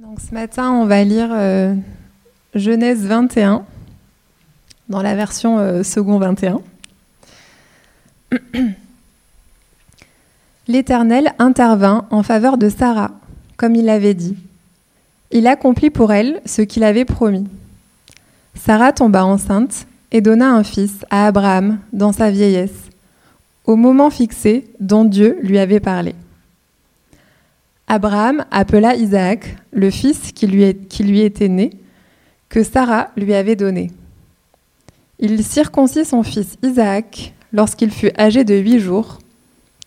Donc ce matin, on va lire euh, Genèse 21 dans la version euh, second 21. L'Éternel intervint en faveur de Sarah, comme il l'avait dit. Il accomplit pour elle ce qu'il avait promis. Sarah tomba enceinte et donna un fils à Abraham dans sa vieillesse, au moment fixé dont Dieu lui avait parlé. Abraham appela Isaac, le fils qui lui, était né, que Sarah lui avait donné. Il circoncit son fils Isaac lorsqu'il fut âgé de huit jours,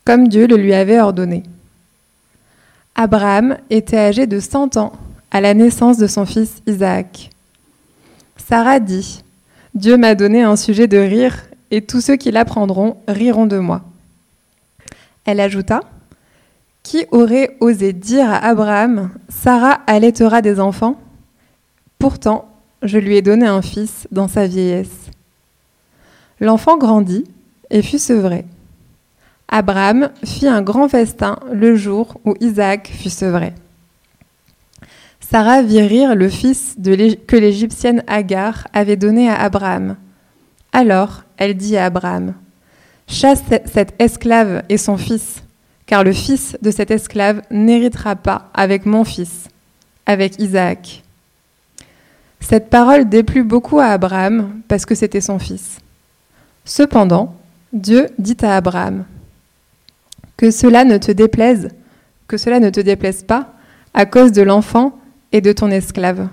comme Dieu le lui avait ordonné. Abraham était âgé de cent ans à la naissance de son fils Isaac. Sarah dit, Dieu m'a donné un sujet de rire, et tous ceux qui l'apprendront riront de moi. Elle ajouta, Qui aurait osé dire à Abraham, Sarah allaitera des enfants? Pourtant, je lui ai donné un fils dans sa vieillesse. L'enfant grandit et fut sevré. Abraham fit un grand festin le jour où Isaac fut sevré. Sarah vit rire le fils que l'Égyptienne Agar avait donné à Abraham. Alors elle dit à Abraham, Chasse cette esclave et son fils, car le fils de cette esclave n'héritera pas avec mon fils, avec Isaac. Cette parole déplut beaucoup à Abraham parce que c'était son fils. Cependant, Dieu dit à Abraham, Que cela ne te déplaise, que cela ne te déplaise pas à cause de l'enfant et de ton esclave.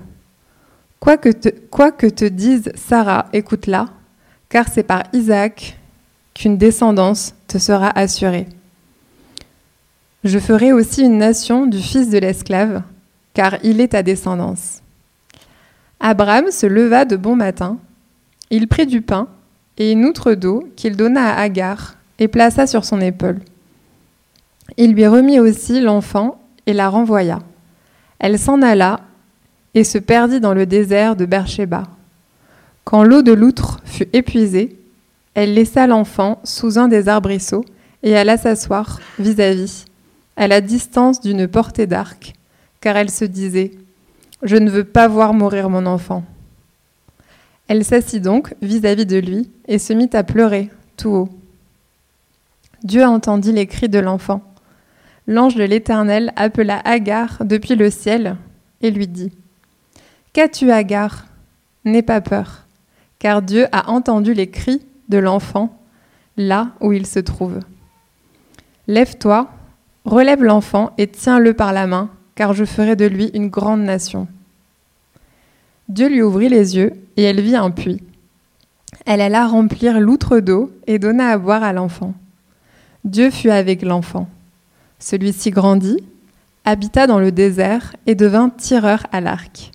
Quoi que te, quoi que te dise Sarah, écoute-la, car c'est par Isaac qu'une descendance te sera assurée. Je ferai aussi une nation du fils de l'esclave, car il est ta descendance. Abraham se leva de bon matin, il prit du pain et une outre d'eau qu'il donna à Agar et plaça sur son épaule. Il lui remit aussi l'enfant et la renvoya. Elle s'en alla et se perdit dans le désert de Beersheba. Quand l'eau de l'outre fut épuisée, elle laissa l'enfant sous un des arbrisseaux et alla s'asseoir vis-à-vis, à la distance d'une portée d'arc, car elle se disait Je ne veux pas voir mourir mon enfant. Elle s'assit donc vis-à-vis de lui et se mit à pleurer tout haut. Dieu entendit les cris de l'enfant. L'ange de l'Éternel appela Agar depuis le ciel et lui dit Qu'as-tu, Agar? N'aie pas peur, car Dieu a entendu les cris de l'enfant là où il se trouve. Lève-toi, relève l'enfant et tiens-le par la main, car je ferai de lui une grande nation. Dieu lui ouvrit les yeux et elle vit un puits. Elle alla remplir l'outre d'eau et donna à boire à l'enfant. Dieu fut avec l'enfant. Celui-ci grandit, habita dans le désert et devint tireur à l'arc.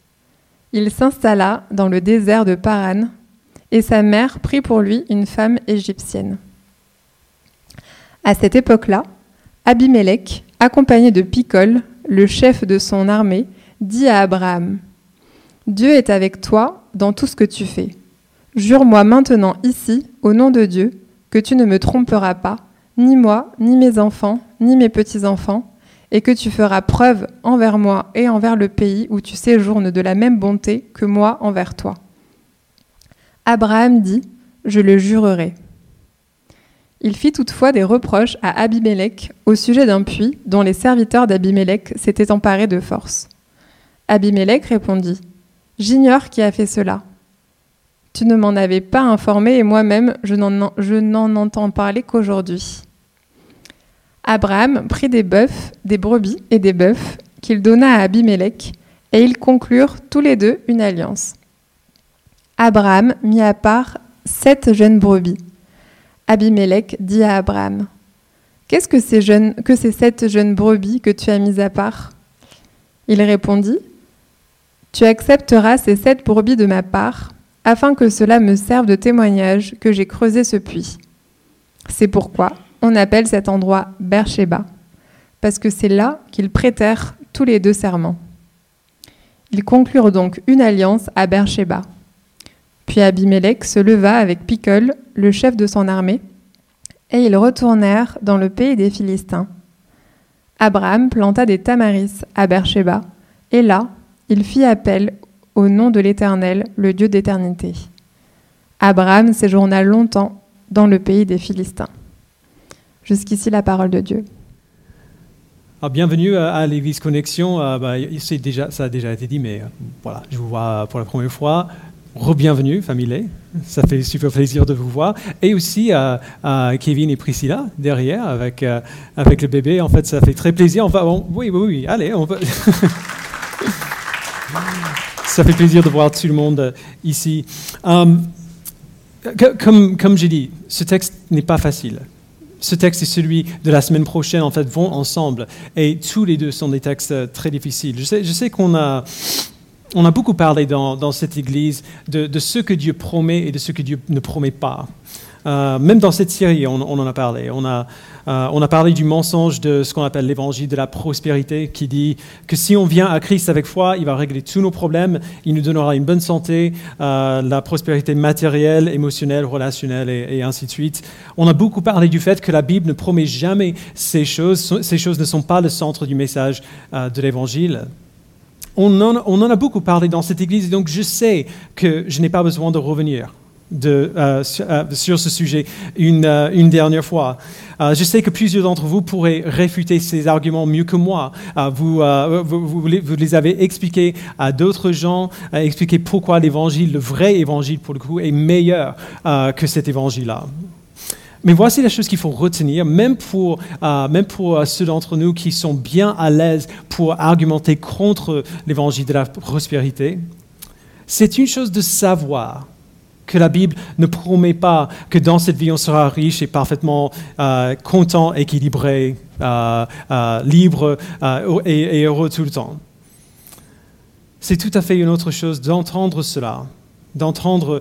Il s'installa dans le désert de Paran et sa mère prit pour lui une femme égyptienne. À cette époque-là, Abimelech, accompagné de Picol, le chef de son armée, dit à Abraham Dieu est avec toi dans tout ce que tu fais. Jure-moi maintenant ici, au nom de Dieu, que tu ne me tromperas pas, ni moi, ni mes enfants, ni mes petits-enfants, et que tu feras preuve envers moi et envers le pays où tu séjournes de la même bonté que moi envers toi. Abraham dit, Je le jurerai. Il fit toutefois des reproches à Abimelech au sujet d'un puits dont les serviteurs d'Abimelech s'étaient emparés de force. Abimelech répondit, J'ignore qui a fait cela. Tu ne m'en avais pas informé et moi-même, je n'en entends parler qu'aujourd'hui. Abraham prit des bœufs, des brebis et des bœufs qu'il donna à Abimelech, et ils conclurent tous les deux une alliance. Abraham mit à part sept jeunes brebis. Abimelech dit à Abraham Qu'est-ce que ces, sept jeunes brebis que tu as mis à part? Il répondit Tu accepteras ces sept brebis de ma part, afin que cela me serve de témoignage que j'ai creusé ce puits. C'est pourquoi on appelle cet endroit Beersheba, parce que c'est là qu'ils prêtèrent tous les deux serments. Ils conclurent donc une alliance à Beersheba. Puis Abimelech se leva avec Picol, le chef de son armée, et ils retournèrent dans le pays des Philistins. Abraham planta des tamaris à Beersheba, Et là, il fit appel au nom de l'Éternel, le Dieu d'éternité. Abraham séjourna longtemps dans le pays des Philistins. Jusqu'ici la parole de Dieu. Ah, bienvenue à, l'Église Connexion. Euh, bah, ça a déjà été dit, mais euh, je vous vois pour la première fois. Re-bienvenue, famille. Ça fait super plaisir de vous voir. Et aussi à, Kevin et Priscilla derrière avec, euh, avec le bébé. En fait, ça fait très plaisir. Enfin, oui, oui, oui, allez, on va. ça fait plaisir de voir tout le monde ici. comme comme j'ai dit, ce texte n'est pas facile ce texte et celui de la semaine prochaine, en fait, vont ensemble. Et tous les deux sont des textes euh, très difficiles. Je sais qu'on a, on a beaucoup parlé dans, cette Église de, ce que Dieu promet et de ce que Dieu ne promet pas. Euh, même dans cette série, on, en a parlé. On a, euh, on a parlé du mensonge de ce qu'on appelle l'évangile de la prospérité, qui dit que si on vient à Christ avec foi, il va régler tous nos problèmes, il nous donnera une bonne santé, euh, la prospérité matérielle, émotionnelle, relationnelle et, ainsi de suite. On a beaucoup parlé du fait que la Bible ne promet jamais ces choses. Ces choses ne sont pas le centre du message de l'évangile. On en, a beaucoup parlé dans cette église, donc je sais que je n'ai pas besoin de revenir euh, euh, sur, ce sujet une, euh, dernière fois. je sais que plusieurs d'entre vous pourraient réfuter ces arguments mieux que moi. Vous, vous, vous, les avez expliqués à d'autres gens, expliquer pourquoi l'évangile, le vrai évangile pour le coup, est meilleur que cet évangile-là. Mais voici la chose qu'il faut retenir, même pour, même pour ceux d'entre nous qui sont bien à l'aise pour argumenter contre l'évangile de la prospérité. C'est une chose de savoir que la Bible ne promet pas que dans cette vie on sera riche et parfaitement euh, content, équilibré, euh, euh, libre et, heureux tout le temps. C'est tout à fait une autre chose d'entendre cela, d'entendre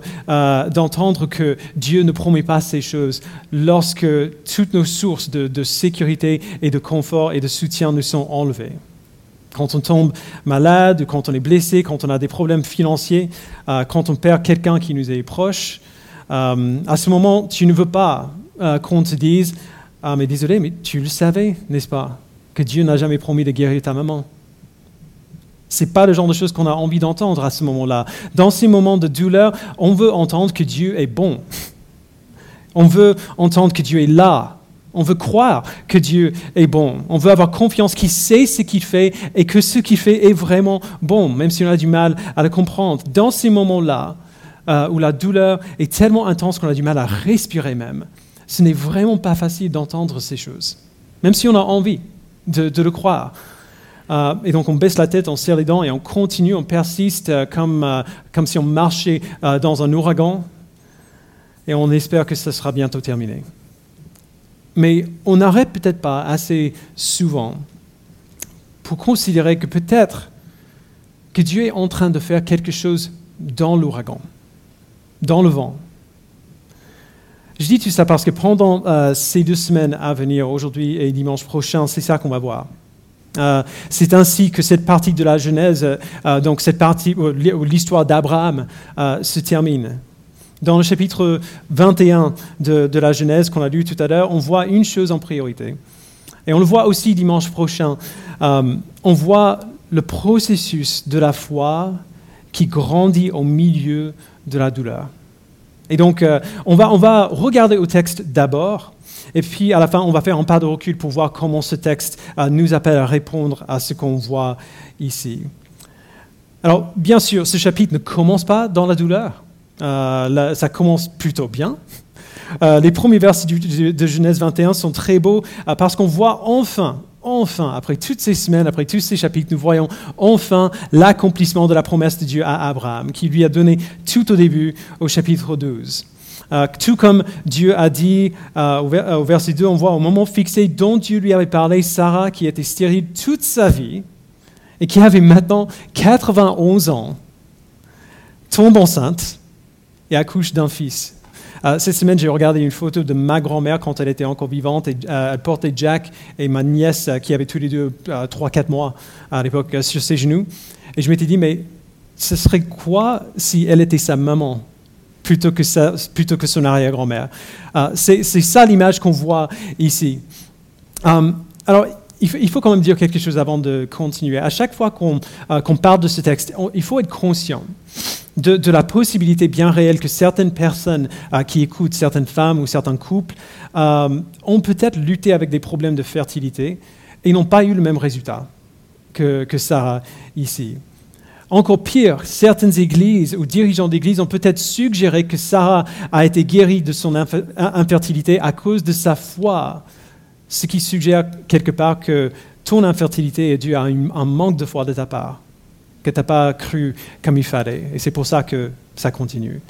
que Dieu ne promet pas ces choses lorsque toutes nos sources de sécurité et de confort et de soutien nous sont enlevées. Quand on tombe malade, quand on est blessé, quand on a des problèmes financiers, euh, quand on perd quelqu'un qui nous est proche, euh, à ce moment, tu ne veux pas euh, qu'on te dise Ah, mais désolé, mais tu le savais, n'est-ce pas Que Dieu n'a jamais promis de guérir ta maman. Ce n'est pas le genre de choses qu'on a envie d'entendre à ce moment-là. Dans ces moments de douleur, on veut entendre que Dieu est bon. On veut entendre que Dieu est là on veut croire que Dieu est bon. On veut avoir confiance qu'il sait ce qu'il fait et que ce qu'il fait est vraiment bon, même si on a du mal à le comprendre. Dans ces moments-là, euh, où la douleur est tellement intense qu'on a du mal à respirer même, ce n'est vraiment pas facile d'entendre ces choses, même si on a envie de, le croire. Euh, et donc on baisse la tête, on serre les dents et on continue, on persiste euh, comme, comme si on marchait dans un ouragan et on espère que ce sera bientôt terminé. Mais on n'arrête peut-être pas assez souvent pour considérer que peut-être que Dieu est en train de faire quelque chose dans l'ouragan, dans le vent. Je dis tout ça parce que pendant euh, ces deux semaines à venir, aujourd'hui et dimanche prochain, c'est ça qu'on va voir. Euh, c'est ainsi que cette partie de la Genèse, euh, donc cette partie où l'histoire d'Abraham se termine. Dans le chapitre 21 de, la Genèse qu'on a lu tout à l'heure, on voit une chose en priorité. Et on le voit aussi dimanche prochain. Euh, on voit le processus de la foi qui grandit au milieu de la douleur. Et donc, euh, on, va, on va regarder au texte d'abord, et puis à la fin, on va faire un pas de recul pour voir comment ce texte euh, nous appelle à répondre à ce qu'on voit ici. Alors, bien sûr, ce chapitre ne commence pas dans la douleur. Euh, ça commence plutôt bien. Euh, les premiers versets de Genèse 21 sont très beaux parce qu'on voit enfin, enfin, après toutes ces semaines, après tous ces chapitres, nous voyons enfin l'accomplissement de la promesse de Dieu à Abraham, qui lui a donné tout au début au chapitre 12. Tout comme Dieu a dit au, verset 2, on voit au moment fixé dont Dieu lui avait parlé, Sarah, qui était stérile toute sa vie et qui avait maintenant 91 ans, tombe enceinte et accouche d'un fils. Euh, cette semaine, j'ai regardé une photo de ma grand-mère quand elle était encore vivante. Et, euh, elle portait Jack et ma nièce, euh, qui avait tous les deux 3-4 mois à l'époque, sur ses genoux. Et je m'étais dit, mais ce serait quoi si elle était sa maman? Plutôt que, plutôt que son arrière-grand-mère C'est ça l'image qu'on voit ici. alors, il faut, quand même dire quelque chose avant de continuer. À chaque fois qu'on parle de ce texte, il faut être conscient de, la possibilité bien réelle que certaines personnes qui écoutent, certaines femmes ou certains couples, ont peut-être lutté avec des problèmes de fertilité et n'ont pas eu le même résultat que, que Sarah ici. Encore pire, certaines églises ou dirigeants d'églises ont peut-être suggéré que Sarah a été guérie de son infertilité à cause de sa foi, ce qui suggère quelque part que ton infertilité est due à un manque de foi de ta part, que tu n'as pas cru comme il fallait. Et c'est pour ça que ça continue.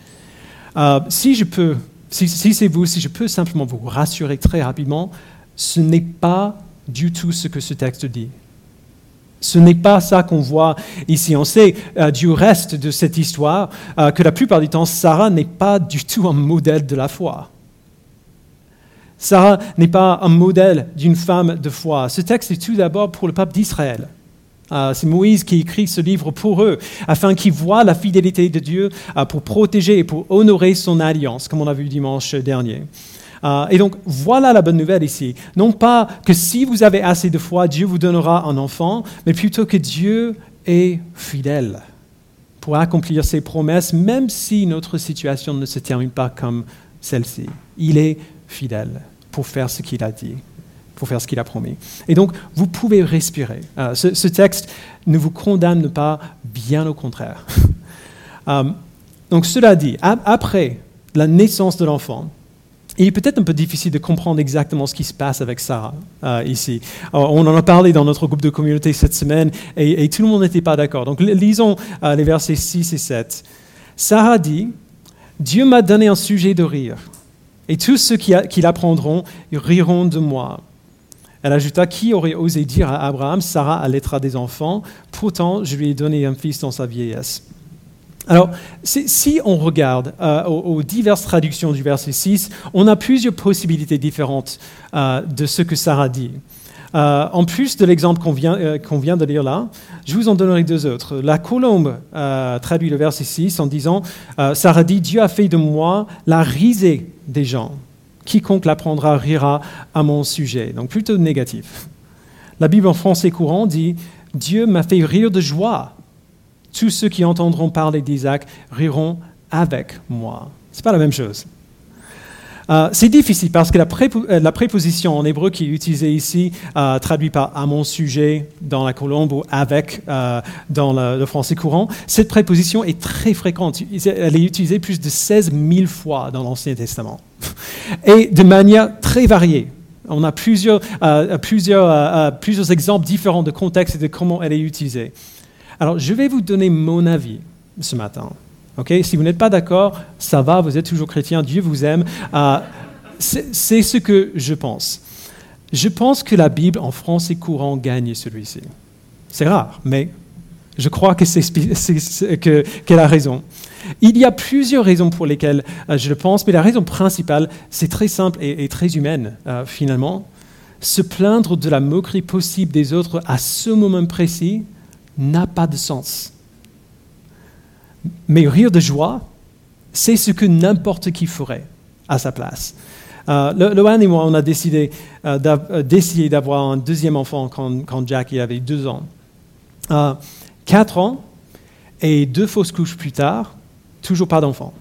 Euh, si je peux, si c'est vous, si je peux simplement vous rassurer très rapidement, ce n'est pas du tout ce que ce texte dit. Ce n'est pas ça qu'on voit ici. On sait euh, du reste de cette histoire euh, que la plupart du temps, Sarah n'est pas du tout un modèle de la foi. Sarah n'est pas un modèle d'une femme de foi. Ce texte est tout d'abord pour le peuple d'Israël. Euh, c'est Moïse qui écrit ce livre pour eux, afin qu'ils voient la fidélité de Dieu pour protéger et pour honorer son alliance, comme on a vu dimanche dernier. Euh, et donc, voilà la bonne nouvelle ici. Non pas que si vous avez assez de foi, Dieu vous donnera un enfant, mais plutôt que Dieu est fidèle pour accomplir ses promesses, même si notre situation ne se termine pas comme celle-ci. Il est fidèle pour faire ce qu'il a dit pour faire ce qu'il a promis. Et donc, vous pouvez respirer. Euh, ce, texte ne vous condamne pas, bien au contraire. Euh, donc, cela dit, après la naissance de l'enfant, il est peut-être un peu difficile de comprendre exactement ce qui se passe avec Sarah euh, ici. on en a parlé dans notre groupe de communauté cette semaine et, tout le monde n'était pas d'accord. Donc lisons euh, les versets 6 et 7. Sarah dit, Dieu m'a donné un sujet de rire et tous ceux qui, qui l'apprendront riront de moi. Elle ajouta, qui aurait osé dire à Abraham, Sarah allaitera des enfants, pourtant je lui ai donné un fils dans sa vieillesse. Alors, si on regarde euh, aux, diverses traductions du verset 6, on a plusieurs possibilités différentes euh, de ce que Sarah dit. Euh, en plus de l'exemple qu'on vient, vient, de lire là, je vous en donnerai deux autres. La colombe traduit le verset 6 en disant Sarah dit Dieu a fait de moi la risée des gens. Quiconque l'apprendra rira à mon sujet. Donc plutôt négatif. La Bible en français courant dit Dieu m'a fait rire de joie tous ceux qui entendront parler d'Isaac riront avec moi. Ce n'est pas la même chose. Euh, c'est difficile parce que euh, la, préposition en hébreu qui est utilisée ici, euh, traduite par à mon sujet dans la colombe ou avec dans le, français courant, cette préposition est très fréquente. Elle est utilisée plus de 16 000 fois dans l'Ancien Testament et de manière très variée. On a plusieurs, plusieurs, plusieurs exemples différents de contexte et de comment elle est utilisée. Alors, je vais vous donner mon avis ce matin. si vous n'êtes pas d'accord, ça va, vous êtes toujours chrétien, Dieu vous aime. Euh, c'est ce que je pense. Je pense que la Bible en français courant gagne celui-ci. C'est rare, mais je crois qu'elle a raison. Il y a plusieurs raisons pour lesquelles euh, je le pense, mais la raison principale, c'est très simple et, très humaine, euh, finalement. Se plaindre de la moquerie possible des autres à ce moment précis, n'a pas de sens. Mais rire de joie, c'est ce que n'importe qui ferait à sa place. Euh, et moi, on a décidé euh, euh, d'essayer d'avoir un deuxième enfant quand, quand Jack avait deux ans. Euh, quatre ans et deux fausses couches plus tard, toujours pas d'enfant.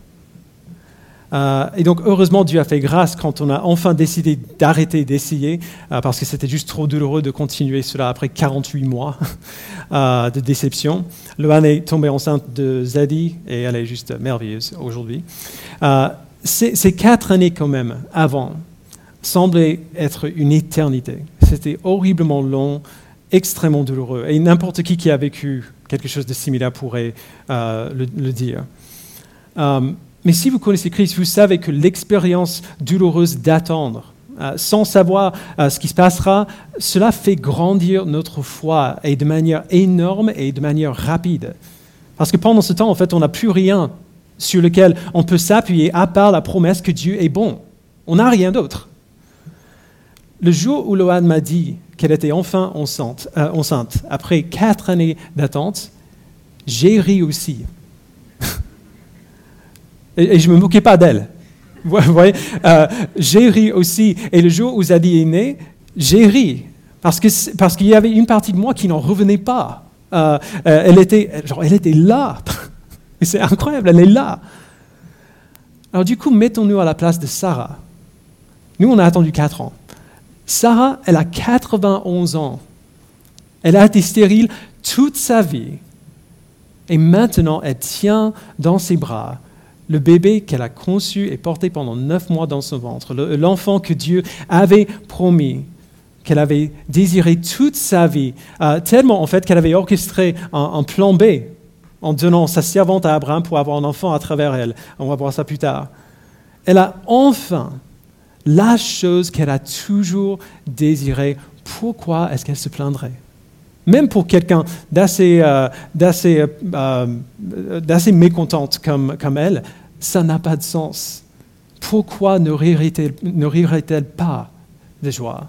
Euh, et donc, heureusement, Dieu a fait grâce quand on a enfin décidé d'arrêter d'essayer, euh, parce que c'était juste trop douloureux de continuer cela après 48 mois euh, de déception. Loane est tombée enceinte de Zadie et elle est juste merveilleuse aujourd'hui. ces quatre années, quand même, avant, semblaient être une éternité. C'était horriblement long, extrêmement douloureux. Et n'importe qui qui a vécu quelque chose de similaire pourrait le, le, dire. Mais si vous connaissez Christ, vous savez que l'expérience douloureuse d'attendre, euh, sans savoir euh, ce qui se passera, cela fait grandir notre foi et de manière énorme et de manière rapide. Parce que pendant ce temps, en fait, on n'a plus rien sur lequel on peut s'appuyer à part la promesse que Dieu est bon. On n'a rien d'autre. Le jour où Loane m'a dit qu'elle était enfin enceinte, euh, enceinte après quatre années d'attente, j'ai ri aussi. Et, je ne me moquais pas d'elle. Vous voyez, euh, j'ai ri aussi. Et le jour où Zadie est né, j'ai ri. Parce qu'il parce qu'il y avait une partie de moi qui n'en revenait pas. Euh, euh, elle, était, genre, elle était là. C'est incroyable, elle est là. Alors du coup, mettons-nous à la place de Sarah. Nous, on a attendu 4 ans. Sarah, elle a 91 ans. Elle a été stérile toute sa vie. Et maintenant, elle tient dans ses bras le bébé qu'elle a conçu et porté pendant neuf mois dans son ventre, l'enfant que Dieu avait promis, qu'elle avait désiré toute sa vie, euh, tellement en fait qu'elle avait orchestré un, plan B en donnant sa servante à Abraham pour avoir un enfant à travers elle. On va voir ça plus tard. Elle a enfin la chose qu'elle a toujours désirée. Pourquoi est-ce qu'elle se plaindrait? Même pour quelqu'un d'assez euh, euh, euh, mécontente comme, comme elle, ça n'a pas de sens. Pourquoi ne rirait-elle pas de joie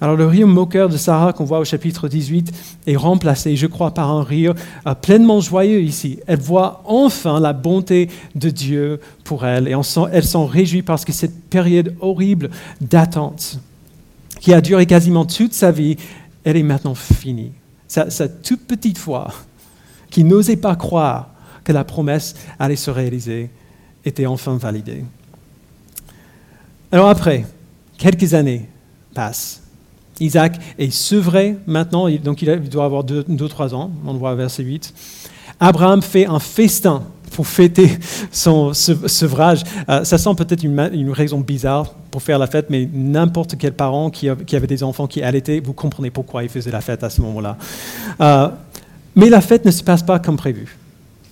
alors le rire moqueur de Sarah qu'on voit au chapitre 18 est remplacé, je crois, par un rire pleinement joyeux ici. Elle voit enfin la bonté de Dieu pour elle et elle s'en réjouit parce que cette période horrible d'attente qui a duré quasiment toute sa vie elle est maintenant finie. Sa, toute petite foi, qui n'osait pas croire que la promesse allait se réaliser, était enfin validée. Alors après, quelques années passent. Isaac est sevré maintenant, donc il doit avoir 2-3 ans, on le voit verset 8. Abraham fait un festin pour fêter son sevrage. Euh, ça sent peut-être une, raison bizarre pour faire la fête, mais n'importe quel parent qui, avait des enfants qui allaitaient, vous comprenez pourquoi il faisait la fête à ce moment-là. Euh, mais la fête ne se passe pas comme prévu.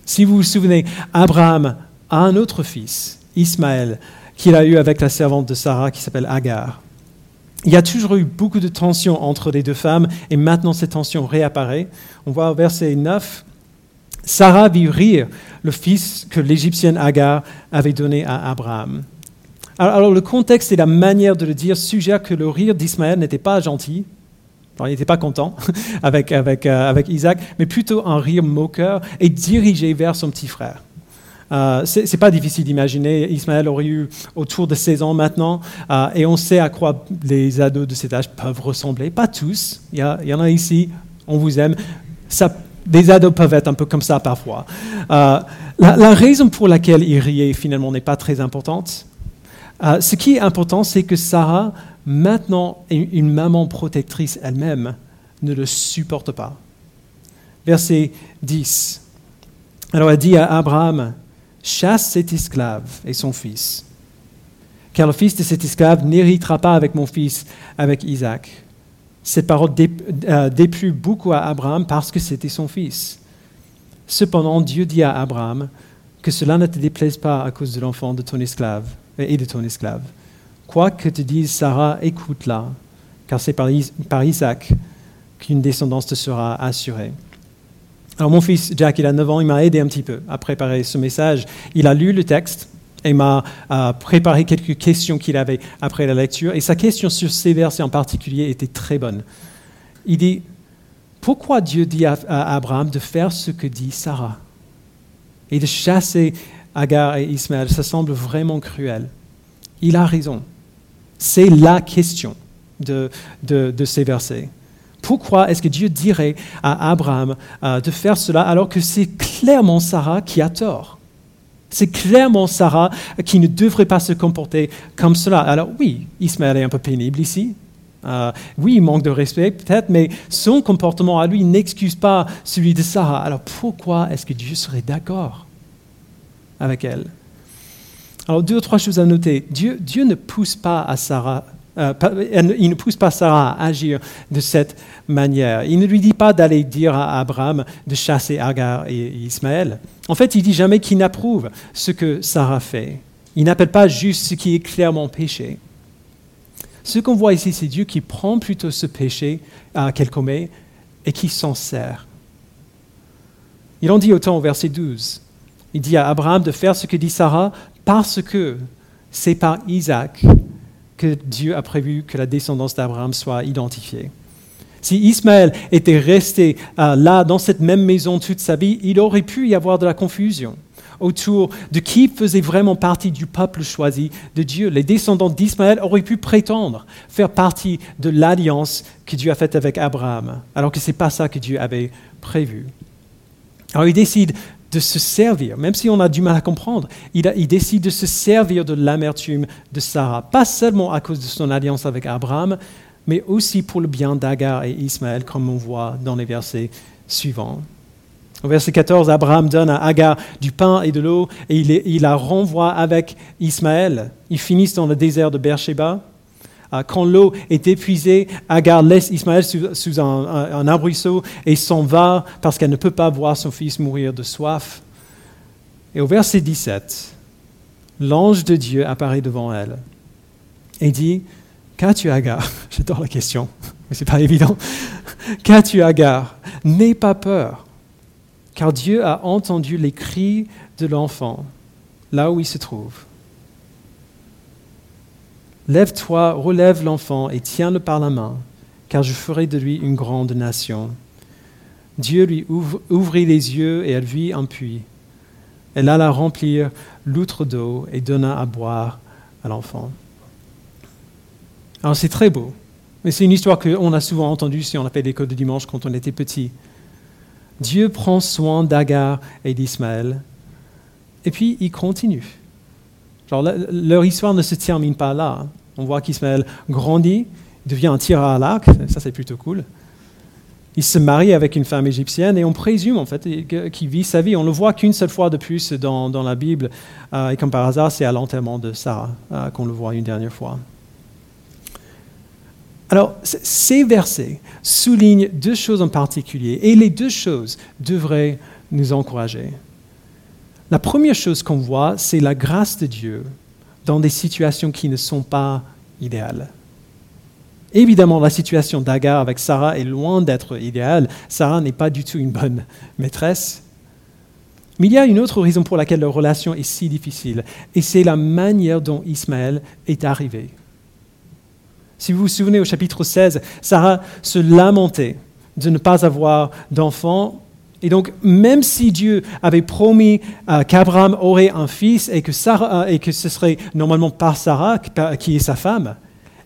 Si vous vous souvenez, Abraham a un autre fils, Ismaël, qu'il a eu avec la servante de Sarah qui s'appelle Agar. Il y a toujours eu beaucoup de tensions entre les deux femmes et maintenant cette tension réapparaît. On voit au verset 9 Sarah vit rire le fils que l'Égyptienne Agar avait donné à Abraham. Alors, le contexte et la manière de le dire suggèrent que le rire d'Ismaël n'était pas gentil, il n'était pas content avec, avec, euh, avec, Isaac, mais plutôt un rire moqueur et dirigé vers son petit frère. Euh, Ce n'est pas difficile d'imaginer, Ismaël aurait eu autour de 16 ans maintenant, euh, et on sait à quoi les ados de cet âge peuvent ressembler. Pas tous, il y, y, en a ici, on vous aime. Ça des ados peuvent être un peu comme ça parfois. Euh, la, raison pour laquelle il riait finalement n'est pas très importante. Euh, ce qui est important, c'est que Sarah, maintenant une maman protectrice elle-même, ne le supporte pas. Verset 10. Alors elle dit à Abraham, chasse cet esclave et son fils, car le fils de cet esclave n'héritera pas avec mon fils, avec Isaac. Cette parole euh, déplut beaucoup à Abraham parce que c'était son fils. Cependant, Dieu dit à Abraham que cela ne te déplaise pas à cause de l'enfant de ton esclave et de ton esclave. Quoi que te dise Sarah, écoute-la, car c'est par, Isaac qu'une descendance te sera assurée. Alors mon fils Jack, il a 9 ans, il m'a aidé un petit peu à préparer ce message. Il a lu le texte et m'a euh, préparé quelques questions qu'il avait après la lecture. Et sa question sur ces versets en particulier était très bonne. Il dit, pourquoi Dieu dit à, Abraham de faire ce que dit Sarah? Et de chasser Agar et Ismaël Ça semble vraiment cruel. Il a raison. C'est la question de, ces versets. Pourquoi est-ce que Dieu dirait à Abraham euh, de faire cela alors que c'est clairement Sarah qui a tort? C'est clairement Sarah qui ne devrait pas se comporter comme cela. Alors oui, Ismaël est un peu pénible ici. Euh, oui, il manque de respect peut-être, mais son comportement à lui n'excuse pas celui de Sarah. Alors pourquoi est-ce que Dieu serait d'accord avec elle? Alors deux ou trois choses à noter. Dieu, Dieu ne pousse pas à Sarah euh, il ne pousse pas Sarah à agir de cette manière. Il ne lui dit pas d'aller dire à Abraham de chasser Agar et Ismaël. En fait, il dit jamais qu'il n'approuve ce que Sarah fait. Il n'appelle pas juste ce qui est clairement péché. Ce qu'on voit ici, c'est Dieu qui prend plutôt ce péché euh, qu'elle commet et qui s'en sert. Il en dit autant au verset 12. Il dit à Abraham de faire ce que dit Sarah parce que c'est par Isaac que Dieu a prévu que la descendance d'Abraham soit identifiée. Si Ismaël était resté euh, là, dans cette même maison toute sa vie, il aurait pu y avoir de la confusion. autour de qui faisait vraiment partie du peuple choisi de Dieu. Les descendants d'Ismaël auraient pu prétendre faire partie de l'alliance que Dieu a faite avec Abraham, alors que ce n'est pas ça que Dieu avait prévu. Alors il décide de se servir, même si on a du mal à comprendre, il, il décide de se servir de l'amertume de Sarah, pas seulement à cause de son alliance avec Abraham, mais aussi pour le bien d'Agar et Ismaël, comme on voit dans les versets suivants. Au verset 14, Abraham donne à Agar du pain et de l'eau et il, la renvoie avec Ismaël. Ils finissent dans le désert de Beersheba. Ah, quand l'eau est épuisée, Agar laisse Ismaël sous, un, un, arbrisseau et s'en va parce qu'elle ne peut pas voir son fils mourir de soif. Et au verset 17, l'ange de Dieu apparaît devant elle et dit Qu'as-tu, Agar? J'adore la question, mais ce n'est pas évident. Qu'as-tu, Agar? N'aie pas peur car Dieu a entendu les cris de l'enfant là où il se trouve. Lève-toi, relève l'enfant et tiens-le par la main, car je ferai de lui une grande nation. Dieu lui ouvrit les yeux et elle vit un puits. Elle alla remplir l'outre d'eau et donna à boire à l'enfant. Alors c'est très beau, mais c'est une histoire qu'on a souvent entendue si on a fait l'école de dimanche quand on était petit. Dieu prend soin d'Agar et d'Ismaël. Et puis, il continue. Leur histoire ne se termine pas là. On voit qu'Ismaël grandit, devient un tireur à l'arc, ça c'est plutôt cool. Il se marie avec une femme égyptienne et on présume en fait qu'il vit sa vie. On le voit qu'une seule fois de plus dans, la Bible. Euh, et comme par hasard, c'est à l'enterrement de Sarah euh, qu'on le voit une dernière fois. Alors, ces versets soulignent deux choses en particulier, et les deux choses devraient nous encourager. La première chose qu'on voit, c'est la grâce de Dieu dans des situations qui ne sont pas idéales. Évidemment, la situation d'Agar avec Sarah est loin d'être idéale. Sarah n'est pas du tout une bonne maîtresse. Mais il y a une autre raison pour laquelle leur relation est si difficile, et c'est la manière dont Ismaël est arrivé. Si vous vous souvenez au chapitre 16, Sarah se lamentait de ne pas avoir d'enfant. Et donc, même si Dieu avait promis euh, qu'Abraham aurait un fils et que, euh, et que ce serait normalement par Sarah, qui est sa femme,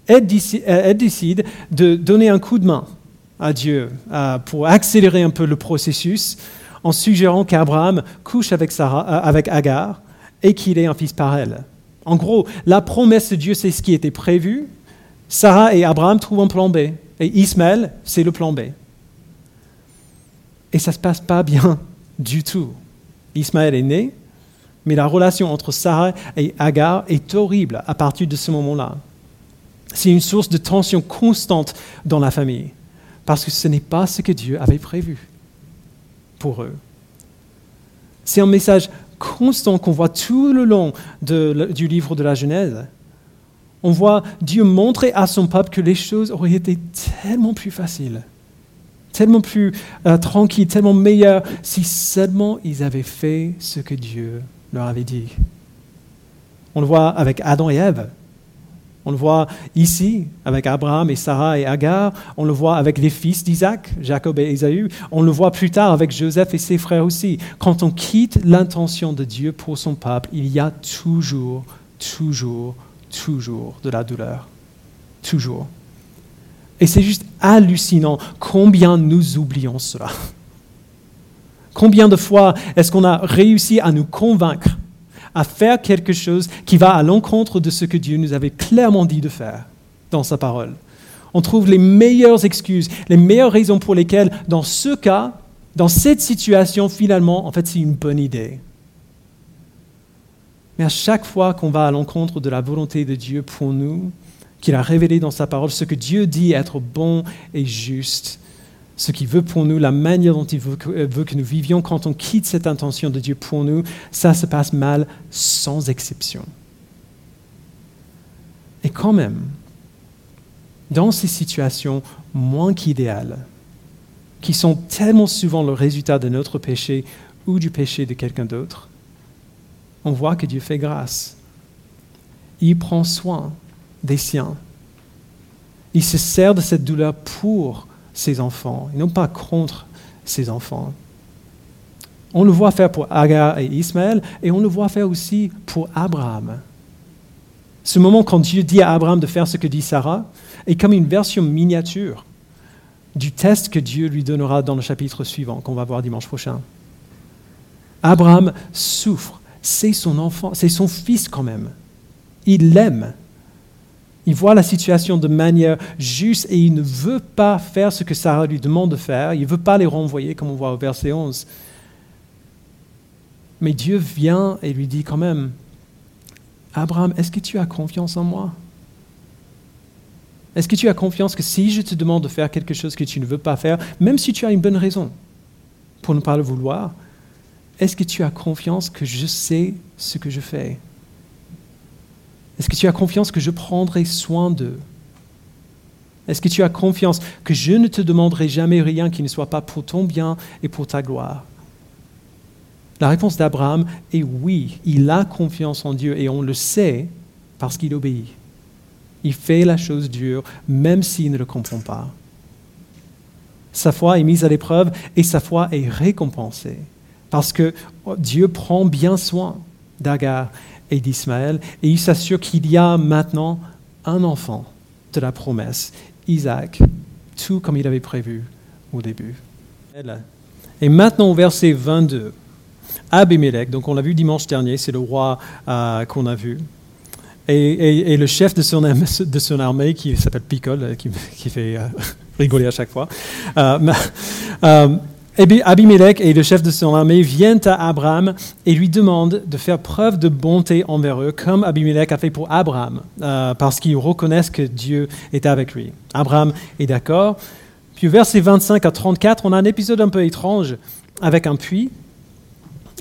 elle décide, de donner un coup de main à Dieu euh, pour accélérer un peu le processus en suggérant qu'Abraham couche avec, Sarah, avec Agar et qu'il ait un fils par elle. En gros, la promesse de Dieu, c'est ce qui était prévu, Sarah et Abraham trouvent un plan B. Et Ismaël, c'est le plan B. Et ça ne se passe pas bien du tout. Ismaël est né, mais la relation entre Sarah et Agar est horrible à partir de ce moment-là. C'est une source de tension constante dans la famille, parce que ce n'est pas ce que Dieu avait prévu pour eux. C'est un message constant qu'on voit tout le long du livre de la Genèse. On voit Dieu montrer à son peuple que les choses auraient été tellement plus faciles, tellement plus euh, tranquilles, tellement meilleures si seulement ils avaient fait ce que Dieu leur avait dit. On le voit avec Adam et Ève. On le voit ici avec Abraham et Sarah et Agar. On le voit avec les fils d'Isaac, Jacob et Ésaü. On le voit plus tard avec Joseph et ses frères aussi. Quand on quitte l'intention de Dieu pour son peuple, il y a toujours, toujours toujours de la douleur. Toujours. Et c'est juste hallucinant combien nous oublions cela. Combien de fois est-ce qu'on a réussi à nous convaincre à faire quelque chose qui va à l'encontre de ce que Dieu nous avait clairement dit de faire dans sa parole On trouve les meilleures excuses, les meilleures raisons pour lesquelles, dans ce cas, dans cette situation, finalement, en fait, c'est une bonne idée. Mais à chaque fois qu'on va à l'encontre de la volonté de Dieu pour nous, qu'il a révélé dans sa parole, ce que Dieu dit être bon et juste, ce qu'il veut pour nous, la manière dont il veut que, euh, veut que, nous vivions, quand on quitte cette intention de Dieu pour nous, ça se passe mal sans exception. Et quand même, dans ces situations moins qu'idéales, qui sont tellement souvent le résultat de notre péché ou du péché de quelqu'un d'autre, on voit que Dieu fait grâce. Il prend soin des siens. Il se sert de cette douleur pour ses enfants, et non pas contre ses enfants. On le voit faire pour Agar et Ismaël, et on le voit faire aussi pour Abraham. Ce moment quand Dieu dit à Abraham de faire ce que dit Sarah est comme une version miniature du test que Dieu lui donnera dans le chapitre suivant, qu'on va voir dimanche prochain. Abraham souffre, c'est son enfant, c'est son fils quand même. Il l'aime. Il voit la situation de manière juste et il ne veut pas faire ce que Sarah lui demande de faire. Il ne veut pas les renvoyer, comme on voit au verset 11. Mais Dieu vient et lui dit quand même, Abraham, est-ce que tu as confiance en moi? Est-ce que tu as confiance que si je te demande de faire quelque chose que tu ne veux pas faire, même si tu as une bonne raison pour ne pas le vouloir, est-ce que tu as confiance que je sais ce que je fais? Est-ce que tu as confiance que je prendrai soin d'eux? Est-ce que tu as confiance que je ne te demanderai jamais rien qui ne soit pas pour ton bien et pour ta gloire? La réponse d'Abraham est oui, il a confiance en Dieu et on le sait parce qu'il obéit. Il fait la chose dure même s'il ne le comprend pas. Sa foi est mise à l'épreuve et sa foi est récompensée parce que Dieu prend bien soin d'Agar et d'Ismaël et il s'assure qu'il y a maintenant un enfant de la promesse, Isaac, tout comme il avait prévu au début. Et maintenant au verset 22. Abimelech, donc on l'a vu dimanche dernier, c'est le roi euh, qu'on a vu. Et, le chef de son, de son armée, qui s'appelle Picole, euh, qui, qui fait euh, rigoler à chaque fois, Abimelech et le chef de son armée viennent à Abraham et lui demandent de faire preuve de bonté envers eux, comme Abimelech a fait pour Abraham, parce qu'ils reconnaissent que Dieu est avec lui. Abraham est d'accord. Puis verset 25 à 34, on a un épisode un peu étrange avec un puits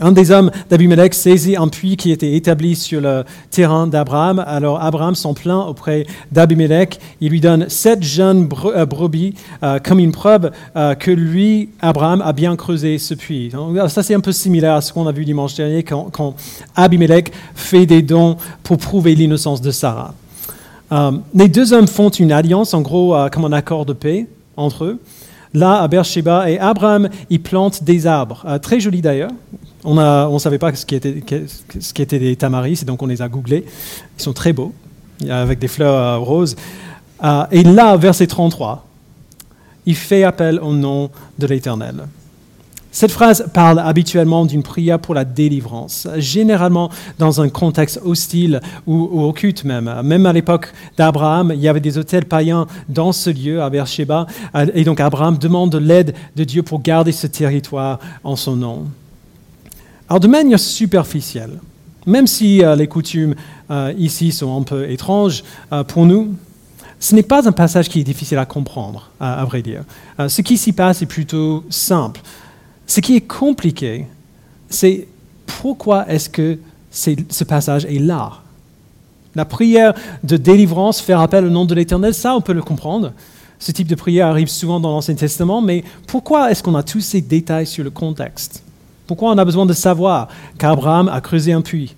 un des hommes d'Abimelech saisit un puits qui était établi sur le terrain d'Abraham. Alors Abraham s'en plaint auprès d'Abimelech. Il lui donne sept jeunes euh, brebis euh, comme une preuve euh, que lui, Abraham, a bien creusé ce puits. ça, c'est un peu similaire à ce qu'on a vu dimanche dernier quand, quand, Abimelech fait des dons pour prouver l'innocence de Sarah. les deux hommes font une alliance, en gros, comme un accord de paix entre eux là à Beersheba et Abraham y plante des arbres, très jolis d'ailleurs, on ne savait pas ce qui, était, des tamaris, donc on les a googlés. Ils sont très beaux, avec des fleurs euh, roses. Euh, et là, verset 33, il fait appel au nom de l'Éternel. Cette phrase parle habituellement d'une prière pour la délivrance, généralement dans un contexte hostile ou, occulte même. Même à l'époque d'Abraham, il y avait des hôtels païens dans ce lieu, à Beersheba, et donc Abraham demande l'aide de Dieu pour garder ce territoire en son nom. Alors de manière superficielle, même si euh, les coutumes euh, ici sont un peu étranges euh, pour nous, ce n'est pas un passage qui est difficile à comprendre, à, vrai dire. ce qui s'y passe est plutôt simple. Ce qui est compliqué, c'est pourquoi est-ce que ce passage est là? La prière de délivrance, faire appel au nom de l'Éternel, ça on peut le comprendre. Ce type de prière arrive souvent dans l'Ancien Testament, mais pourquoi est-ce qu'on a tous ces détails sur le contexte? Pourquoi on a besoin de savoir qu'Abraham a creusé un puits,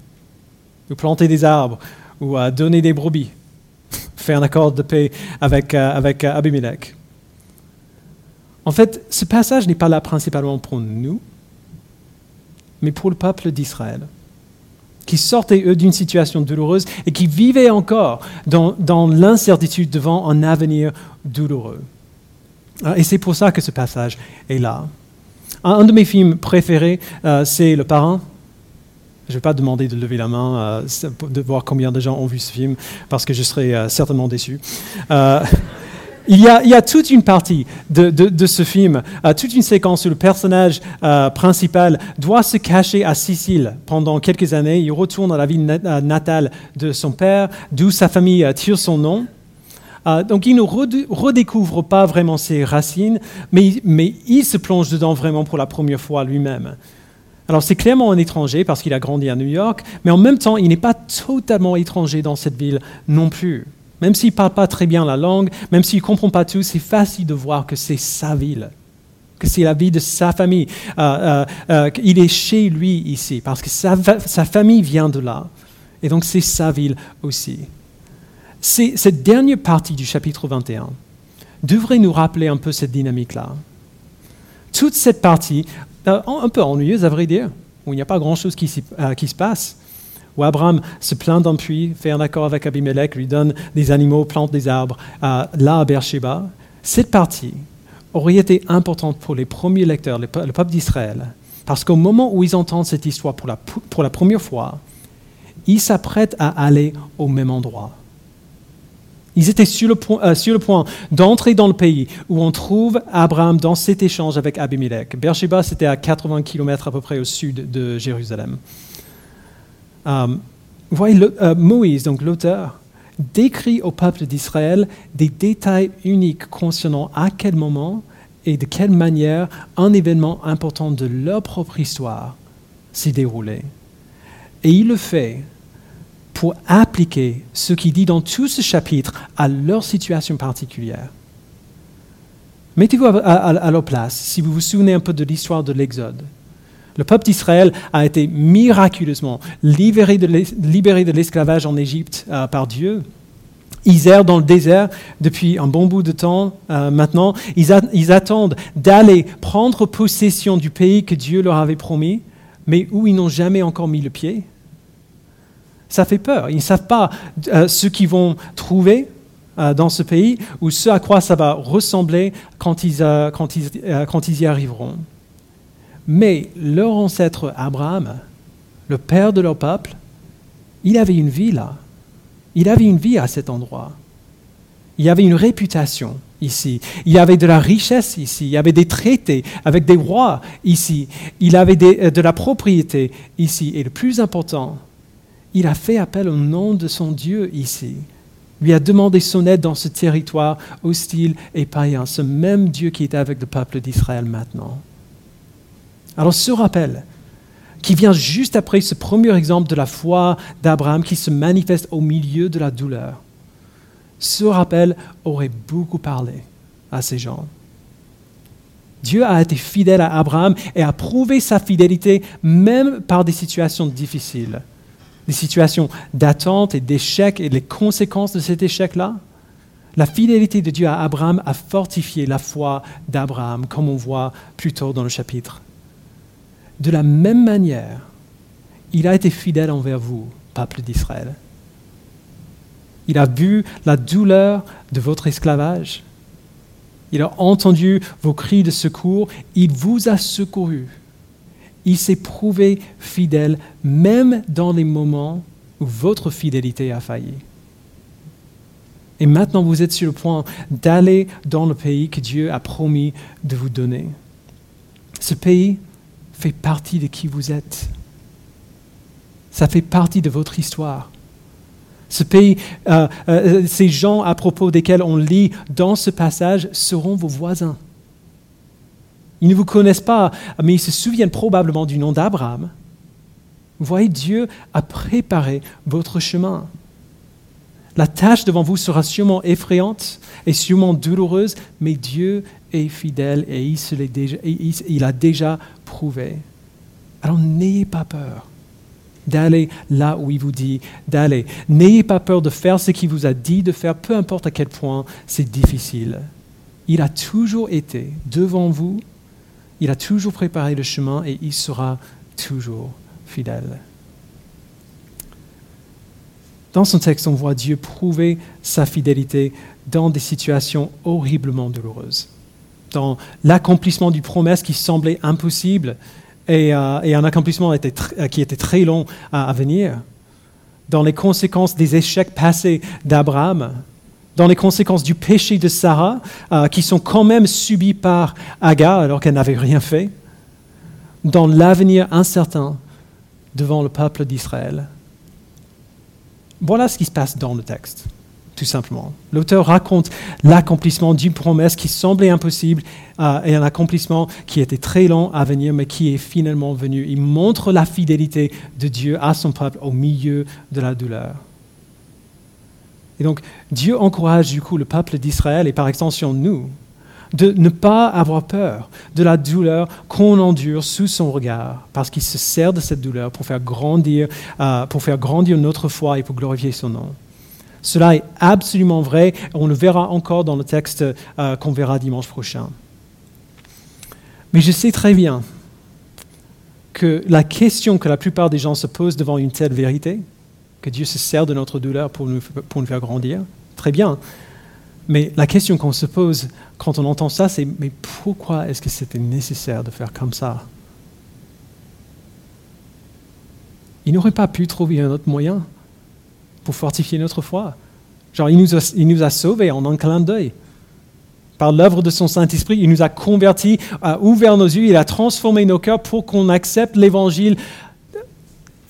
ou planté des arbres, ou a donné des brebis, fait un accord de paix avec, euh, avec euh, Abimelech? En fait, ce passage n'est pas là principalement pour nous, mais pour le peuple d'Israël, qui sortait, eux, d'une situation douloureuse et qui vivait encore dans, dans l'incertitude devant un avenir douloureux. Et c'est pour ça que ce passage est là. Un, de mes films préférés, euh, c'est Le Parrain. Je ne vais pas demander de lever la main, euh, de voir combien de gens ont vu ce film, parce que je serais euh, certainement déçu. Il y, a, toute une partie de, ce film, toute une séquence où le personnage principal doit se cacher à Sicile pendant quelques années. Il retourne à la ville natale de son père, d'où sa famille tire son nom. Ah, donc il ne redécouvre pas vraiment ses racines, mais, il se plonge dedans vraiment pour la première fois lui-même. Alors c'est clairement un étranger parce qu'il a grandi à New York, mais en même temps il n'est pas totalement étranger dans cette ville non plus. Même s'il ne parle pas très bien la langue, même s'il ne comprend pas tout, c'est facile de voir que c'est sa ville, que c'est la vie de sa famille. Euh, est chez lui ici parce que sa famille vient de là. Et donc c'est sa ville aussi cette dernière partie du chapitre 21 devrait nous rappeler un peu cette dynamique-là. Toute cette partie euh, un peu ennuyeuse à vrai dire, où il n'y a pas grand-chose qui, euh, qui, se passe, où Abraham se plaint d'un puits, fait un accord avec Abimelech, lui donne des animaux, plante des arbres, euh, là à Beersheba. Cette partie aurait été importante pour les premiers lecteurs, le peuple d'Israël, parce qu'au moment où ils entendent cette histoire pour la première fois, ils s'apprêtent à aller au même endroit. Ils étaient sur le point, euh, sur le point d'entrer dans le pays où on trouve Abraham dans cet échange avec Abimelech. Beersheba, c'était à 80 km à peu près au sud de Jérusalem. Euh, vous voyez, euh, Moïse, donc l'auteur, décrit au peuple d'Israël des détails uniques concernant à quel moment et de quelle manière un événement important de leur propre histoire s'est déroulé. Et il le fait pour appliquer ce qu'il dit dans tout ce chapitre à leur situation particulière. Mettez-vous à, leur place, si vous vous souvenez un peu de l'histoire de l'Exode. Le peuple d'Israël a été miraculeusement libéré de l'esclavage en Égypte euh, par Dieu. Ils errent dans le désert depuis un bon bout de temps euh, maintenant. ils attendent d'aller prendre possession du pays que Dieu leur avait promis, mais où ils n'ont jamais encore mis le pied. Ça fait peur. Ils ne savent pas euh, ce qu'ils vont trouver euh, dans ce pays ou ce à quoi ça va ressembler quand ils, euh, quand ils, y arriveront. Mais leur ancêtre Abraham, le père de leur peuple, il avait une vie là. Il avait une vie à cet endroit. Il avait une réputation ici. Il y avait de la richesse ici. Il y avait des traités avec des rois ici. Il avait de la propriété ici. Et le plus important, il a fait appel au nom de son Dieu ici. Lui a demandé son aide dans ce territoire hostile et païen, ce même Dieu qui est avec le peuple d'Israël maintenant. Alors ce rappel, qui vient juste après ce premier exemple de la foi d'Abraham qui se manifeste au milieu de la douleur, ce rappel aurait beaucoup parlé à ces gens. Dieu a été fidèle à Abraham et a prouvé sa fidélité même par des situations difficiles situations d'attente et d'échec et les conséquences de cet échec-là, la fidélité de Dieu à Abraham a fortifié la foi d'Abraham, comme on voit plus tôt dans le chapitre. De la même manière, il a été fidèle envers vous, peuple d'Israël. Il a vu la douleur de votre esclavage. Il a entendu vos cris de secours. Il vous a secouru il s'est prouvé fidèle même dans les moments où votre fidélité a failli. Et maintenant, vous êtes sur le point d'aller dans le pays que Dieu a promis de vous donner. Ce pays fait partie de qui vous êtes. Ça fait partie de votre histoire. Ce pays, euh, euh, ces gens à propos desquels on lit dans ce passage seront vos voisins. Ils ne vous connaissent pas, mais ils se souviennent probablement du nom d'Abraham. Vous voyez, Dieu a préparé votre chemin. La tâche devant vous sera sûrement effrayante et sûrement douloureuse, mais Dieu est fidèle et il, il a déjà prouvé. Alors n'ayez pas peur d'aller là où il vous dit d'aller. N'ayez pas peur de faire ce qu'il vous a dit de faire, peu importe à quel point c'est difficile. Il a toujours été devant vous il a toujours préparé le chemin et il sera toujours fidèle. Dans son texte, on voit Dieu prouver sa fidélité dans des situations horriblement douloureuses, dans l'accomplissement d'une promesse qui semblait impossible et, euh, un accomplissement qui était très long à venir, dans les conséquences des échecs passés d'Abraham, dans les conséquences du péché de Sarah, euh, qui sont quand même subies par Agar alors qu'elle n'avait rien fait, dans l'avenir incertain devant le peuple d'Israël. Voilà ce qui se passe dans le texte, tout simplement. L'auteur raconte l'accomplissement d'une promesse qui semblait impossible euh, et un accomplissement qui était très long à venir, mais qui est finalement venu. Il montre la fidélité de Dieu à son peuple au milieu de la douleur. Et donc, Dieu encourage du coup le peuple d'Israël et par extension nous de ne pas avoir peur de la douleur qu'on endure sous son regard, parce qu'il se sert de cette douleur pour faire grandir, euh, pour faire grandir notre foi et pour glorifier son nom. Cela est absolument vrai. On le verra encore dans le texte euh, qu'on verra dimanche prochain. Mais je sais très bien que la question que la plupart des gens se posent devant une telle vérité, que Dieu se sert de notre douleur pour nous, faire grandir, très bien. Mais la question qu'on se pose quand on entend ça, c'est mais pourquoi est-ce que c'était nécessaire de faire comme ça? Il n'aurait pas pu trouver un autre moyen pour fortifier notre foi. Genre, il nous a, il nous a sauvés en un clin d'œil. Par l'œuvre de son Saint-Esprit, il nous a convertis, a ouvert nos yeux, il a transformé nos cœurs pour qu'on accepte l'Évangile.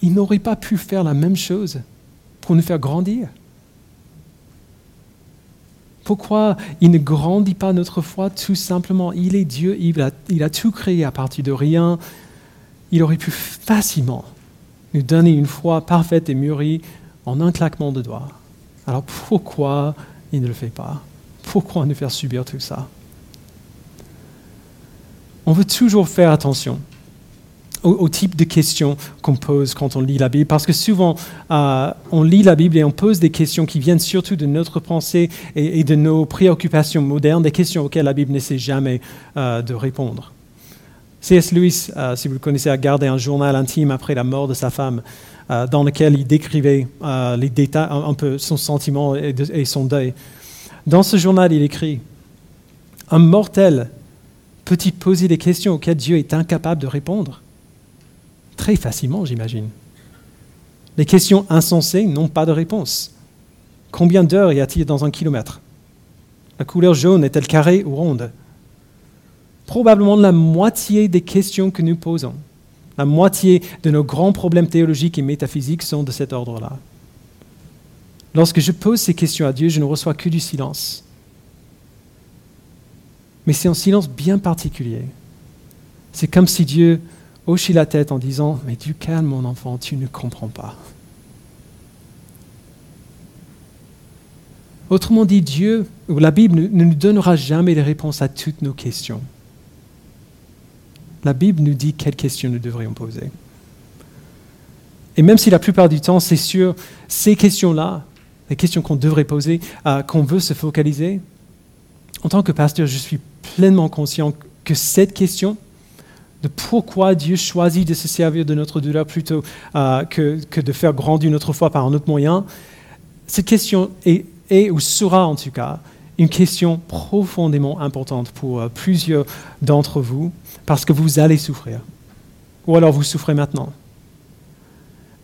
Il n'aurait pas pu faire la même chose pour nous faire grandir. Pourquoi il ne grandit pas notre foi Tout simplement, il est Dieu, il a, tout créé à partir de rien. Il aurait pu facilement nous donner une foi parfaite et mûrie en un claquement de doigts. Alors pourquoi il ne le fait pas? Pourquoi nous faire subir tout ça? On veut toujours faire attention au, type de questions qu'on pose quand on lit la Bible, parce que souvent euh, on lit la Bible et on pose des questions qui viennent surtout de notre pensée et, de nos préoccupations modernes, des questions auxquelles la Bible n'essaie jamais euh, de répondre. C.S. Lewis, euh, si vous le connaissez, a gardé un journal intime après la mort de sa femme, dans lequel il décrivait les détails, un, peu son sentiment et, son deuil. Dans ce journal, il écrit Un mortel peut-il poser des questions auxquelles Dieu est incapable de répondre? Très facilement, j'imagine. Les questions insensées n'ont pas de réponse. Combien d'heures y a-t-il dans un kilomètre? La couleur jaune est-elle carrée ou ronde? Probablement la moitié des questions que nous posons, la moitié de nos grands problèmes théologiques et métaphysiques sont de cet ordre-là. Lorsque je pose ces questions à Dieu, je ne reçois que du silence. Mais c'est un silence bien particulier. C'est comme si Dieu hochait la tête en disant Mais du calme, mon enfant, tu ne comprends pas. Autrement dit, Dieu, ou la Bible ne nous donnera jamais les réponses à toutes nos questions la Bible nous dit quelles questions nous devrions poser. Et même si la plupart du temps, c'est sur ces questions-là, les questions qu'on devrait poser, euh, qu'on veut se focaliser, en tant que pasteur, je suis pleinement conscient que cette question de pourquoi Dieu choisit de se servir de notre douleur plutôt euh, que, de faire grandir notre foi par un autre moyen, cette question est ou sera en tout cas une question profondément importante pour euh, plusieurs d'entre vous parce que vous allez souffrir. Ou alors vous souffrez maintenant.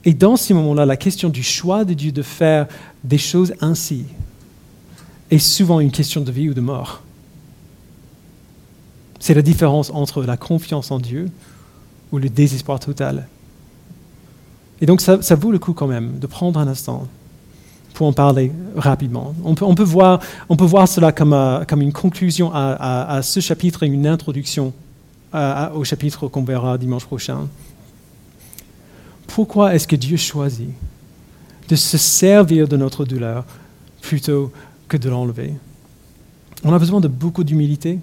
Et dans ces moments-là, la question du choix de Dieu de faire des choses ainsi est souvent une question de vie ou de mort. C'est la différence entre la confiance en Dieu ou le désespoir total. Et donc ça, vaut le coup quand même de prendre un instant pour en parler rapidement. On peut, voir, cela comme, euh, une conclusion à, à, ce chapitre et une introduction au chapitre qu'on verra dimanche prochain. Pourquoi est-ce que Dieu choisit de se servir de notre douleur plutôt que de l'enlever? On a besoin de beaucoup d'humilité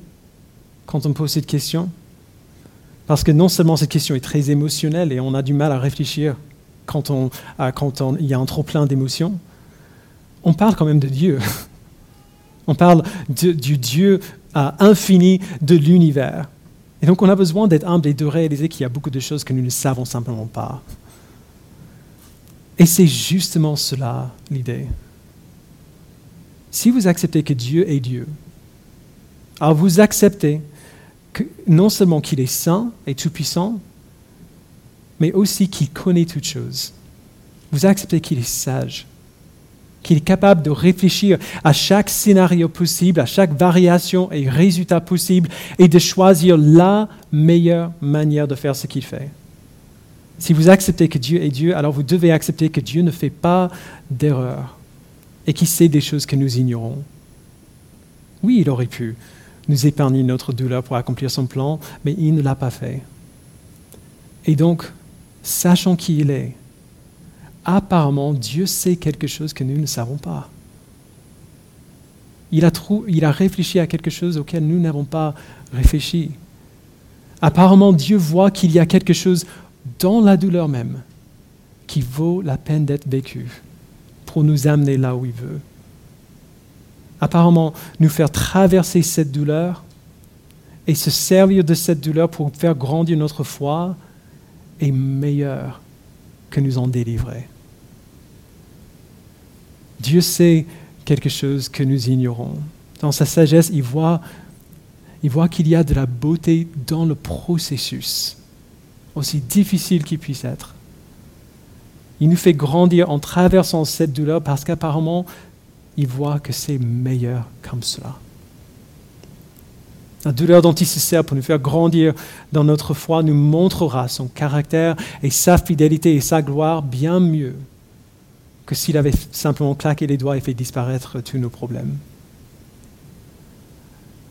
quand on pose cette question, parce que non seulement cette question est très émotionnelle et on a du mal à réfléchir quand, on, il y a un trop plein d'émotions, on parle quand même de Dieu. On parle du Dieu infini de l'univers. Et donc on a besoin d'être humble et de réaliser qu'il y a beaucoup de choses que nous ne savons simplement pas. Et c'est justement cela l'idée. Si vous acceptez que Dieu est Dieu, alors vous acceptez non seulement qu'il est saint et tout-puissant, mais aussi qu'il connaît toutes choses. Vous acceptez qu'il est sage, qu'il est capable de réfléchir à chaque scénario possible, à chaque variation et résultat possible, et de choisir la meilleure manière de faire ce qu'il fait. Si vous acceptez que Dieu est Dieu, alors vous devez accepter que Dieu ne fait pas d'erreur et qu'il sait des choses que nous ignorons. Oui, il aurait pu nous épargner notre douleur pour accomplir son plan, mais il ne l'a pas fait. Et donc, sachant qui il est, apparemment, Dieu sait quelque chose que nous ne savons pas. Il a, il a réfléchi à quelque chose auquel nous n'avons pas réfléchi. Apparemment, Dieu voit qu'il y a quelque chose dans la douleur même qui vaut la peine d'être vécu pour nous amener là où il veut. Apparemment, nous faire traverser cette douleur et se servir de cette douleur pour faire grandir notre foi est meilleur que nous en délivrer. Dieu sait quelque chose que nous ignorons. Dans sa sagesse, il voit, il voit qu'il y a de la beauté dans le processus, aussi difficile qu'il puisse être. Il nous fait grandir en traversant cette douleur parce qu'apparemment, il voit que c'est meilleur comme cela. La douleur dont il se sert pour nous faire grandir dans notre foi nous montrera son caractère et sa fidélité et sa gloire bien mieux que s'il avait simplement claqué les doigts et fait disparaître tous nos problèmes.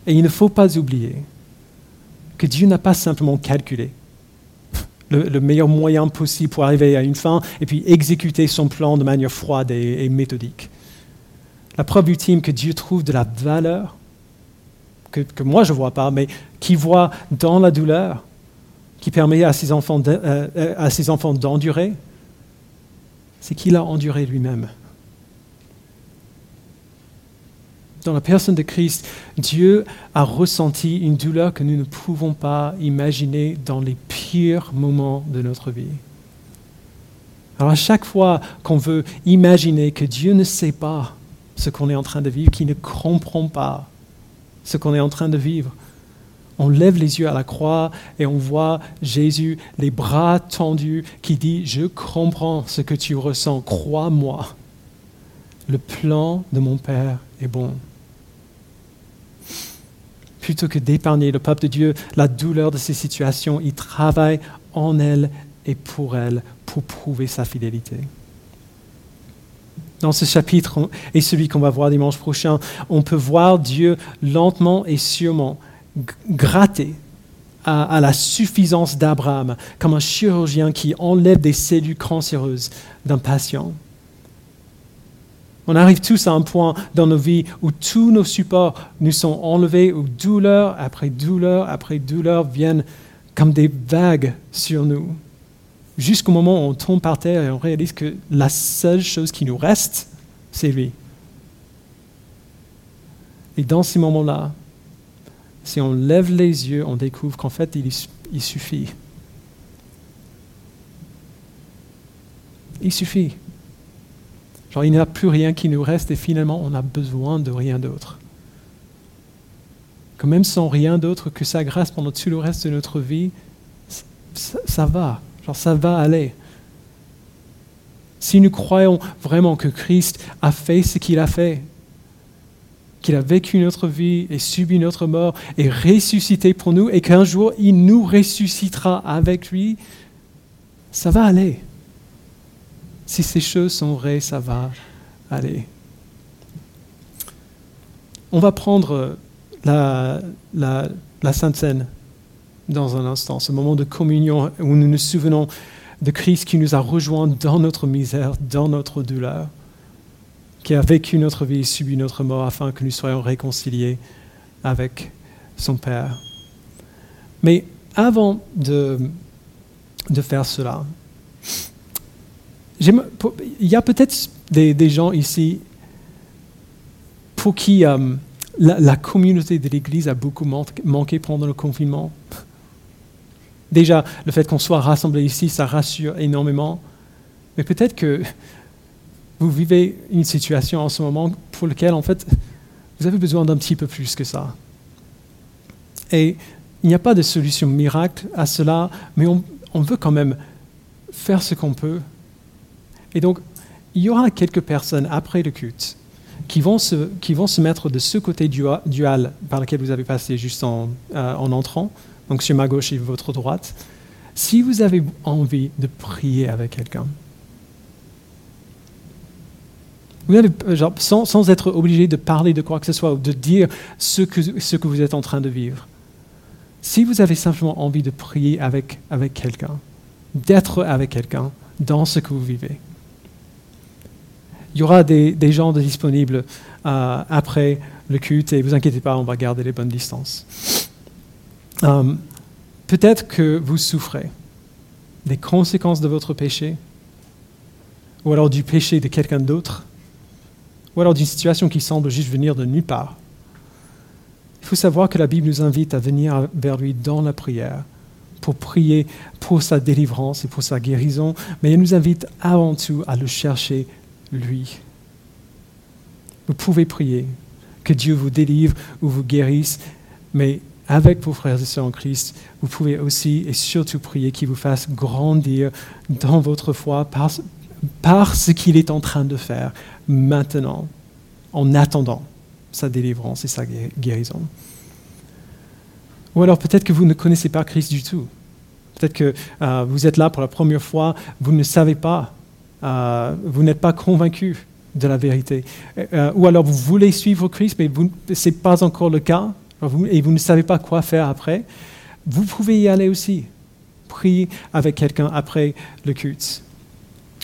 Et il ne faut pas oublier que Dieu n'a pas simplement calculé le, meilleur moyen possible pour arriver à une fin et puis exécuter son plan de manière froide et méthodique. La preuve ultime que Dieu trouve de la valeur que, moi je ne vois pas, mais qui voit dans la douleur, qui permet à ses enfants, euh, à ses enfants d'endurer, c'est qu'il a enduré lui-même. Dans la personne de Christ, Dieu a ressenti une douleur que nous ne pouvons pas imaginer dans les pires moments de notre vie. Alors à chaque fois qu'on veut imaginer que Dieu ne sait pas ce qu'on est en train de vivre, qu'il ne comprend pas, ce qu'on est en train de vivre. On lève les yeux à la croix et on voit Jésus, les bras tendus, qui dit, je comprends ce que tu ressens, crois-moi. Le plan de mon Père est bon. Plutôt que d'épargner le peuple de Dieu la douleur de ces situations, il travaille en elle et pour elle pour prouver sa fidélité dans ce chapitre et celui qu'on va voir dimanche prochain, on peut voir Dieu lentement et sûrement gratter à, la suffisance d'Abraham comme un chirurgien qui enlève des cellules cancéreuses d'un patient. On arrive tous à un point dans nos vies où tous nos supports nous sont enlevés, où douleur après douleur après douleur viennent comme des vagues sur nous jusqu'au moment où on tombe par terre et on réalise que la seule chose qui nous reste, c'est lui. Et dans ces moments-là, si on lève les yeux, on découvre qu'en fait, il, suffit. Il suffit. Genre, il n'y a plus rien qui nous reste et finalement, on a besoin de rien d'autre. Que même sans rien d'autre que sa grâce pendant tout le reste de notre vie, ça va. Genre, ça va aller. Si nous croyons vraiment que Christ a fait ce qu'il a fait, qu'il a vécu notre vie et subi notre mort et ressuscité pour nous et qu'un jour il nous ressuscitera avec lui, ça va aller. Si ces choses sont vraies, ça va aller. On va prendre la, la, la Sainte Seine dans un instant, ce moment de communion où nous nous souvenons de Christ qui nous a rejoints dans notre misère, dans notre douleur, qui a vécu notre vie et subi notre mort afin que nous soyons réconciliés avec son Père. Mais avant de, de faire cela, il y a peut-être des, gens ici pour qui euh, la, communauté de l'Église a beaucoup manqué pendant le confinement. Déjà, le fait qu'on soit rassemblés ici, ça rassure énormément. Mais peut-être que vous vivez une situation en ce moment pour laquelle, en fait, vous avez besoin d'un petit peu plus que ça. Et il n'y a pas de solution miracle à cela, mais on, veut quand même faire ce qu'on peut. Et donc, il y aura quelques personnes après le culte qui vont se, qui vont se mettre de ce côté du, hall par lequel vous avez passé juste en, euh, en entrant donc sur ma gauche et votre droite, si vous avez envie de prier avec quelqu'un, sans, être obligé de parler de quoi que ce soit ou de dire ce que, vous êtes en train de vivre, si vous avez simplement envie de prier avec, avec quelqu'un, d'être avec quelqu'un dans ce que vous vivez, il y aura des, des gens disponibles euh, après le culte et vous inquiétez pas, on va garder les bonnes distances. Euh, peut-être que vous souffrez des conséquences de votre péché, ou alors du péché de quelqu'un d'autre, ou alors d'une situation qui semble juste venir de nulle part. Il faut savoir que la Bible nous invite à venir vers lui dans la prière pour prier pour sa délivrance et pour sa guérison, mais elle nous invite avant tout à le chercher lui. Vous pouvez prier que Dieu vous délivre ou vous guérisse, mais avec vos frères et sœurs en Christ, vous pouvez aussi et surtout prier qu'il vous fasse grandir dans votre foi par, ce qu'il est en train de faire maintenant, en attendant sa délivrance et sa guérison. Ou alors peut-être que vous ne connaissez pas Christ du tout. Peut-être que euh, vous êtes là pour la première fois, vous ne savez pas, euh, vous n'êtes pas convaincu de la vérité. Euh, ou alors vous voulez suivre Christ, mais ce n'est pas encore le cas, et vous ne savez pas quoi faire après. Vous pouvez y aller aussi. Prier avec quelqu'un après le culte.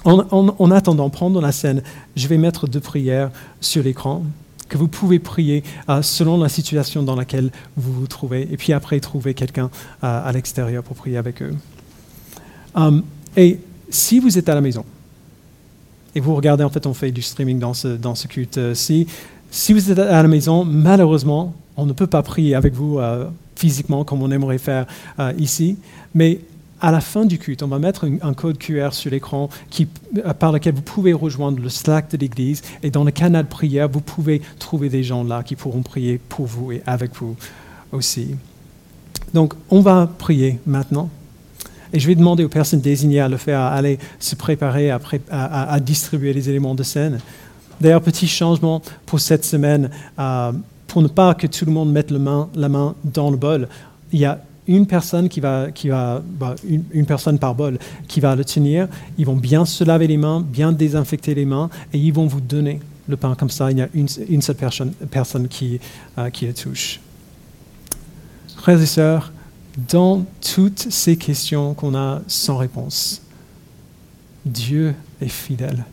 En, attendant, prendre la scène, je vais mettre deux prières sur l'écran que vous pouvez prier euh, selon la situation dans laquelle vous vous trouvez, et puis après trouver quelqu'un euh, à l'extérieur pour prier avec eux. Um, et si vous êtes à la maison, et vous regardez, en fait, on fait du streaming dans ce, dans ce culte. Si, si vous êtes à la maison, malheureusement, on ne peut pas prier avec vous physiquement comme on aimerait faire ici, mais à la fin du culte, on va mettre un, code QR sur l'écran euh, par lequel vous pouvez rejoindre le Slack de l'Église et dans le canal prière, vous pouvez trouver des gens là qui pourront prier pour vous et avec vous aussi. Donc, on va prier maintenant. Et je vais demander aux personnes désignées à le faire, à aller se préparer à, distribuer les éléments de scène. D'ailleurs, petit changement pour cette semaine, euh, pour ne pas que tout le monde mette la main dans le bol. Il y a une personne qui va, bah, une, personne par bol qui va le tenir. Ils vont bien se laver les mains, bien désinfecter les mains, et ils vont vous donner le pain comme ça. Il y a une, seule personne, personne qui, euh, qui le touche. Frères et sœurs, dans toutes ces questions qu'on a sans réponse, Dieu est fidèle.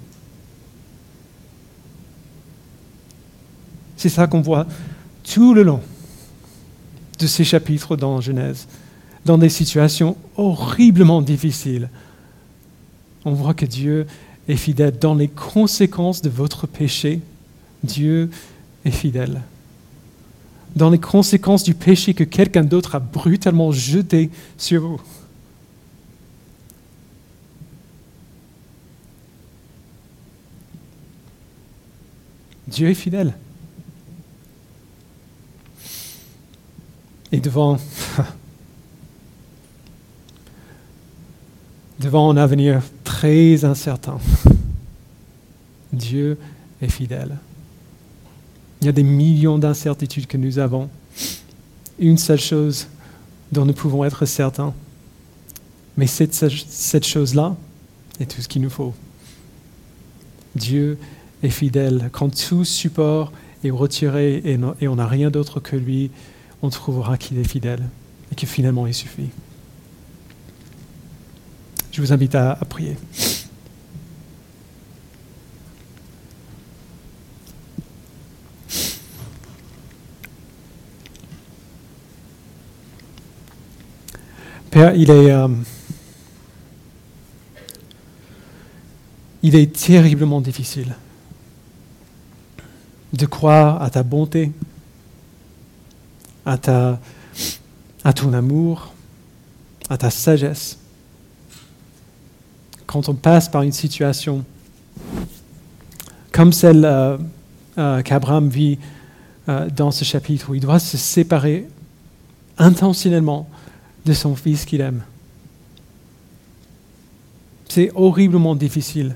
C'est ça qu'on voit tout le long de ces chapitres dans Genèse, dans des situations horriblement difficiles. On voit que Dieu est fidèle. Dans les conséquences de votre péché, Dieu est fidèle. Dans les conséquences du péché que quelqu'un d'autre a brutalement jeté sur vous. Dieu est fidèle. Et devant, devant un avenir très incertain, Dieu est fidèle. Il y a des millions d'incertitudes que nous avons. Une seule chose dont nous pouvons être certains, mais cette, cette chose-là est tout ce qu'il nous faut. Dieu est fidèle. Quand tout support est retiré et on n'a rien d'autre que lui, on trouvera qu'il est fidèle et que finalement il suffit. Je vous invite à, prier. Père, il est, euh, il est terriblement difficile de croire à ta bonté, à, ton amour, à ta sagesse. Quand on passe par une situation comme celle euh, euh, qu'Abraham vit euh, dans ce chapitre, où il doit se séparer intentionnellement de son fils qu'il aime. C'est horriblement difficile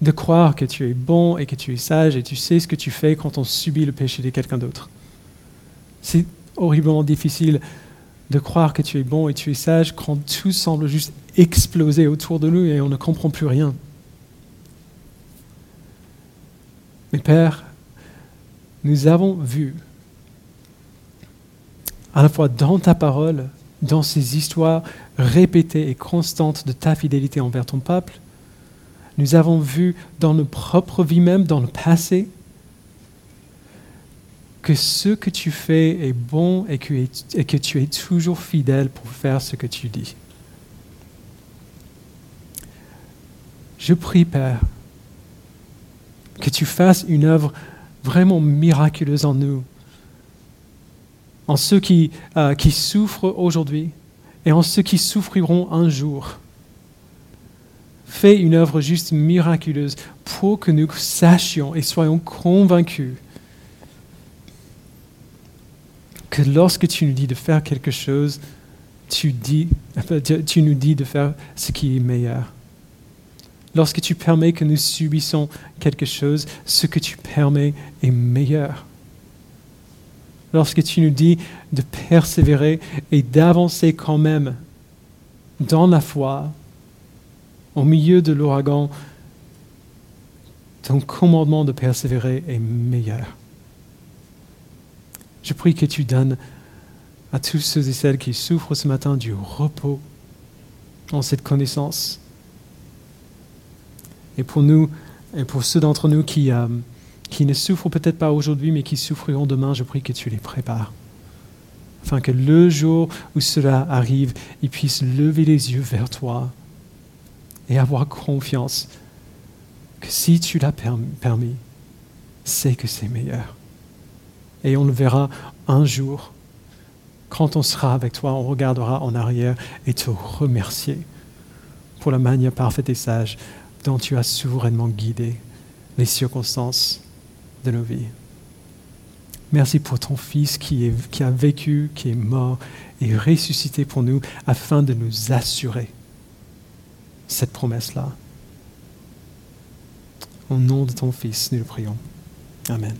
de croire que tu es bon et que tu es sage et tu sais ce que tu fais quand on subit le péché de quelqu'un d'autre. C'est horriblement difficile de croire que tu es bon et tu es sage quand tout semble juste exploser autour de nous et on ne comprend plus rien. Mais Père, nous avons vu, à la fois dans ta parole, dans ces histoires répétées et constantes de ta fidélité envers ton peuple, nous avons vu dans nos propres vies même, dans le passé, que ce que tu fais est bon et que, tu es toujours fidèle pour faire ce que tu dis. Je prie, Père, que tu fasses une œuvre vraiment miraculeuse en nous, en ceux qui, euh, qui souffrent aujourd'hui et en ceux qui souffriront un jour. Fais une œuvre juste miraculeuse pour que nous sachions et soyons convaincus que lorsque tu nous dis de faire quelque chose, tu, nous dis de faire ce qui est meilleur. Lorsque tu permets que nous subissons quelque chose, ce que tu permets est meilleur. Lorsque tu nous dis de persévérer et d'avancer quand même dans la foi, au milieu de l'ouragan, ton commandement de persévérer est meilleur. Je prie que tu donnes à tous ceux et celles qui souffrent ce matin du repos en cette connaissance. Et pour nous, et pour ceux d'entre nous qui, euh, qui ne souffrent peut-être pas aujourd'hui, mais qui souffriront demain, je prie que tu les prépares. Afin que le jour où cela arrive, ils puissent lever les yeux vers toi et avoir confiance que si tu l'as permis, c'est que c'est meilleur. Et on le verra un jour. Quand on sera avec toi, on regardera en arrière et te remercier pour la manière parfaite et sage dont tu as souverainement guidé les circonstances de nos vies. Merci pour ton Fils qui, a vécu, qui est mort et ressuscité pour nous afin de nous assurer cette promesse-là. Au nom de ton Fils, nous le prions. Amen.